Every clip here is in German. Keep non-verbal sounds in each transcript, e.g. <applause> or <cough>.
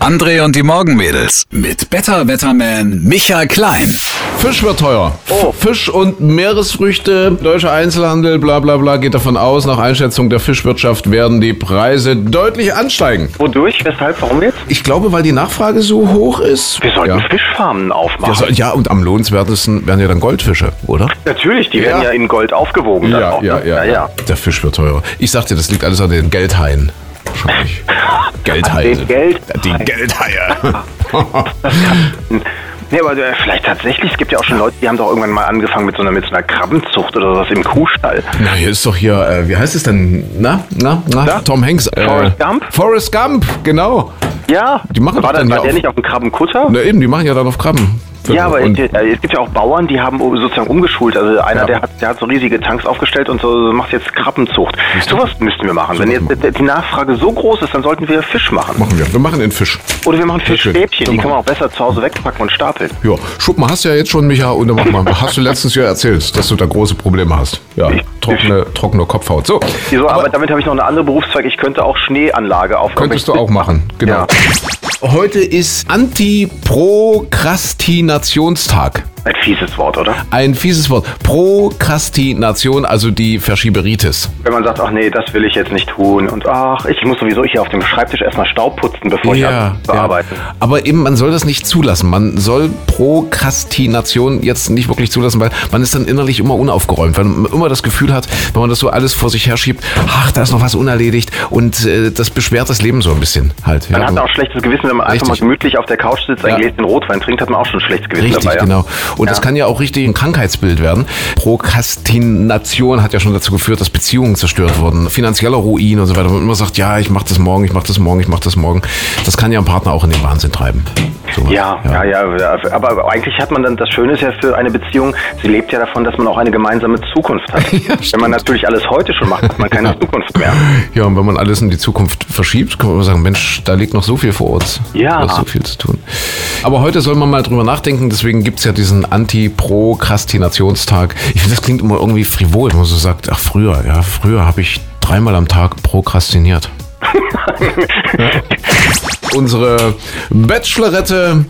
André und die Morgenmädels mit Better Wetterman Michael Klein. Fisch wird teuer. Oh. Fisch und Meeresfrüchte, deutscher Einzelhandel, bla bla bla, geht davon aus, nach Einschätzung der Fischwirtschaft werden die Preise deutlich ansteigen. Wodurch? Weshalb? Warum jetzt? Ich glaube, weil die Nachfrage so hoch ist. Wir sollten ja. Fischfarmen aufmachen. Ja, so- ja, und am lohnenswertesten werden ja dann Goldfische, oder? Natürlich, die werden Ja. ja in Gold aufgewogen. dann auch, ne? ja, ja. Der Fisch wird teurer. Ich sagte, das liegt alles an den Geldhaien. Wahrscheinlich. Geldhaie. den Geld- Die Geldhaie. <laughs> Nee, aber äh, vielleicht tatsächlich, es gibt ja auch schon Leute, die haben doch irgendwann mal angefangen mit so einer, mit so einer Krabbenzucht oder sowas im Kuhstall. Na, hier ist doch hier, äh, wie heißt es denn? Na, na, na, Ja. Tom Hanks. Äh, Forrest Gump? Forrest Gump, genau. Ja, Die machen war, doch dann das, ja war der auf- nicht auf dem Krabbenkutter? Na eben, die machen ja dann auf Krabben. Ja, aber es, es gibt ja auch Bauern, die haben sozusagen umgeschult. Also einer, Ja. der, hat, der hat so riesige Tanks aufgestellt und so macht jetzt Krabbenzucht. Sowas müssten wir machen. Wenn Sowas jetzt die Nachfrage so groß ist, dann sollten wir Fisch machen. machen wir. Wir machen den Fisch. Oder wir machen. Fischstäbchen, die kann man machen- auch besser zu Hause wegpacken und stapeln. Ja, Schuppen hast du ja jetzt schon, Micha, und dann mach mal. Hast du letztens ja erzählt, dass du da große Probleme hast. Ja, Ich- trockene, trockene Kopfhaut. So, Wieso, aber, damit habe ich noch eine andere Berufszweig. Ich könnte auch Schneeanlage auf könntest du auch machen. Genau. Ja. Heute ist Antiprokrastinationstag. Ein fieses Wort, oder? Ein fieses Wort. Prokrastination, also die Verschieberitis. Wenn man sagt, ach nee, das will ich jetzt nicht tun und ach, ich muss sowieso hier auf dem Schreibtisch erstmal Staub putzen, bevor ich anfange zu arbeiten. Aber eben, man soll das nicht zulassen. Man soll Prokrastination jetzt nicht wirklich zulassen, weil man ist dann innerlich immer unaufgeräumt, weil man immer das Gefühl hat, wenn man das so alles vor sich herschiebt, ach, da ist noch was unerledigt und äh, das beschwert das Leben so ein bisschen halt. Man ja. hat auch schlechtes Gewissen, wenn man einfach mal Richtig. gemütlich auf der Couch sitzt, ein Ja. Gläschen Rotwein trinkt, hat man auch schon ein schlechtes Gewissen Richtig, dabei. ja. genau. Und das Ja. kann ja auch richtig ein Krankheitsbild werden. Prokrastination hat ja schon dazu geführt, dass Beziehungen zerstört wurden, finanzieller Ruin und so weiter. Wenn man immer sagt, ja, ich mach das morgen, ich mach das morgen, ich mach das morgen. Das kann ja einen Partner auch in den Wahnsinn treiben. Sowas. Ja, ja, ja, ja. Aber eigentlich hat man dann, das Schöne ist ja für eine Beziehung, sie lebt ja davon, dass man auch eine gemeinsame Zukunft hat. <laughs> wenn man natürlich alles heute schon macht, hat man keine Zukunft mehr. Ja, und wenn man alles in die Zukunft verschiebt, kann man sagen, Mensch, da liegt noch so viel vor uns. Ja. Da ist so viel zu tun. Aber heute soll man mal drüber nachdenken, deswegen gibt's ja diesen Anti-Prokrastinationstag. Ich finde, das klingt immer irgendwie frivol, wenn man so sagt, ach früher, ja, früher habe ich dreimal am Tag prokrastiniert. Ja. <laughs> Unsere Bachelorette,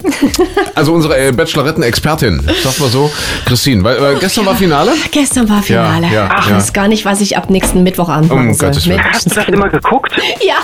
also unsere äh, Bacheloretten-Expertin, sag mal so, Christine, weil äh, gestern war Finale. Gestern war Finale. Ja, ja, Ach, ich ja. weiß gar nicht, was ich ab nächsten Mittwochabend Um machen soll. Gottes Willen. Hast du das immer geguckt? Ja,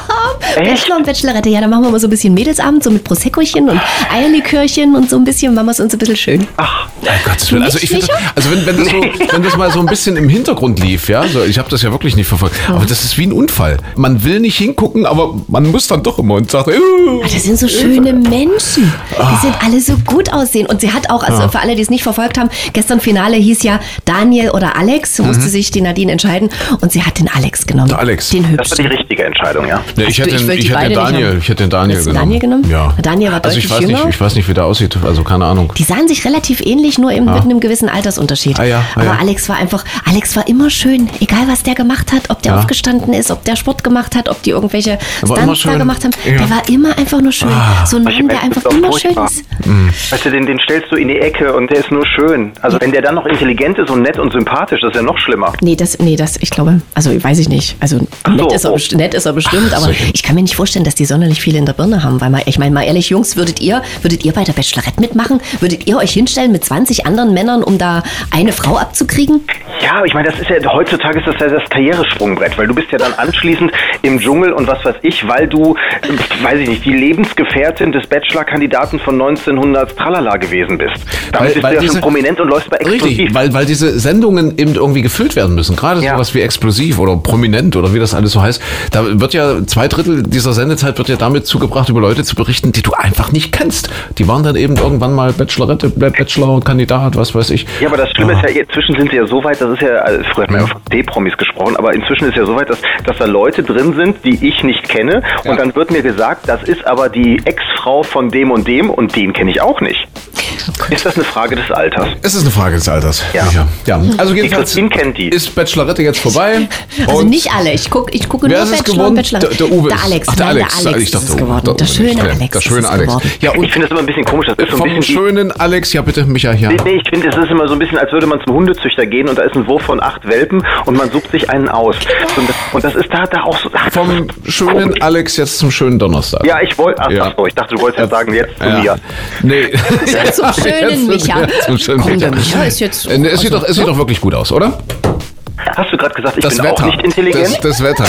Bachelor und Bachelorette. Ja, dann machen wir mal so ein bisschen Mädelsabend, so mit Proseccochen und Eierlikörchen und so ein bisschen, machen wir es uns ein bisschen schön. Ach, Um Gottes Willen. Also, ich find, also wenn, wenn, das so, wenn das mal so ein bisschen im Hintergrund lief, ja, so, ich habe das ja wirklich nicht verfolgt, aber das ist wie ein Unfall. Man will nicht hingucken, aber man muss dann doch immer und sagt, äh, Ah, Das sind so schöne Menschen. Die sind alle so gut aussehen. Und sie hat auch, also für alle, die es nicht verfolgt haben, gestern Finale hieß ja Daniel oder Alex. Musste sich die Nadine entscheiden. Und sie hat den Alex genommen. Der Alex. Den das war hübschen. die richtige Entscheidung, ja. Nee, ich Ach du, hätte, ich ich hätte den Daniel, ich hätte den Daniel Hast du genommen. Daniel genommen? Ja. Daniel war also ich deutlich weiß nicht, ich weiß nicht, wie der aussieht, also keine Ahnung. Die sahen sich relativ ähnlich, nur eben mit einem gewissen Altersunterschied. Ah ja, ah Aber ja. Alex war einfach, Alex war immer schön. Egal, was der gemacht hat, ob der Ja. aufgestanden ist, ob der Sport gemacht hat, ob die irgendwelche Stunts da schön. gemacht haben. Ja. Ah. Der war immer einfach nur schön. so ein Mann, der einfach immer schön furchtbar. ist. Weißt du, den, den stellst du in die Ecke und der ist nur schön. Also wenn der dann noch intelligent ist und nett und sympathisch, das ist ja noch schlimmer. Nee, das, nee, das, ich glaube, also weiß ich nicht. Also Ach so, nett, ist er, oh. nett ist er bestimmt, aber solche- ich kann mir nicht vorstellen, dass die sonderlich viel in der Birne haben. Weil mal, ich meine mal ehrlich, Jungs, würdet ihr, würdet ihr bei der Bachelorette mitmachen? Würdet ihr euch hinstellen mit 20 anderen Männern, um da eine Frau abzukriegen? Ja, ich meine, das ist ja heutzutage ist das ja das Karrieresprungbrett, weil du bist ja dann anschließend im Dschungel und was weiß ich, weil du, weiß ich nicht, die Lebensgefährtin des Bachelor-Kandidaten von 1900 Tralala gewesen bist. Damit Weil- bist weil du ja diese- schon prominent und läufst bei Explosiv. Richtig, weil, weil diese Sendungen eben irgendwie gefüllt werden müssen. Gerade Ja. sowas wie explosiv oder prominent oder wie das alles so heißt. Da wird ja zwei Drittel dieser Sendezeit wird ja damit zugebracht, über Leute zu berichten, die du einfach nicht kennst. Die waren dann eben irgendwann mal Bachelorette, Bachelor, Kandidat, was weiß ich. Ja, aber das Schlimme ist ja, inzwischen sind sie ja so weit, das ist ja, also früher hat man ja von D-Promis gesprochen, aber inzwischen ist ja so weit, dass, dass da Leute drin sind, die ich nicht kenne und Ja. dann wird mir gesagt, das ist aber die Ex-Frau von dem und dem und den kenne ich auch nicht. <laughs> Ist das eine Frage des Alters? Es ist eine Frage des Alters. Ja. Sicher. ja. Also jedenfalls Christine kennt die. ist Bachelorette jetzt vorbei. <laughs> Also Und nicht alle. Ich gucke ich gucke nur Wer ist es Bachelor und geworden? Bachelor. Der, der Uwe. Der ist- Alex. Ach, der Nein, Alex. Der Alex ich dachte, ist es Uwe. geworden. Der schöne Okay, Alex. Der schöne Alex. Ja, Ich und finde das immer ein bisschen komisch. Das ist so ein vom schönen Alex, ja bitte, Micha, hier. Nee, nee, ich finde, es ist immer so ein bisschen, als würde man zum Hundezüchter gehen und da ist ein Wurf von acht Welpen und man sucht sich einen aus. Und das, und das ist da, da auch so. ach, Vom schönen komisch. Alex jetzt zum schönen Donnerstag. Ja, ich wollte. Ach, Ja. ach so, ich dachte, du wolltest jetzt sagen, jetzt zu Ja. mir. Nee. <laughs> Schönen Micha. Zum schönen Komm, Micha. Micha ist jetzt. Äh, Es sieht, doch, es sieht doch wirklich gut aus, oder? Hast du gerade gesagt, ich Das bin Wetter. auch nicht intelligent? Das, das Wetter.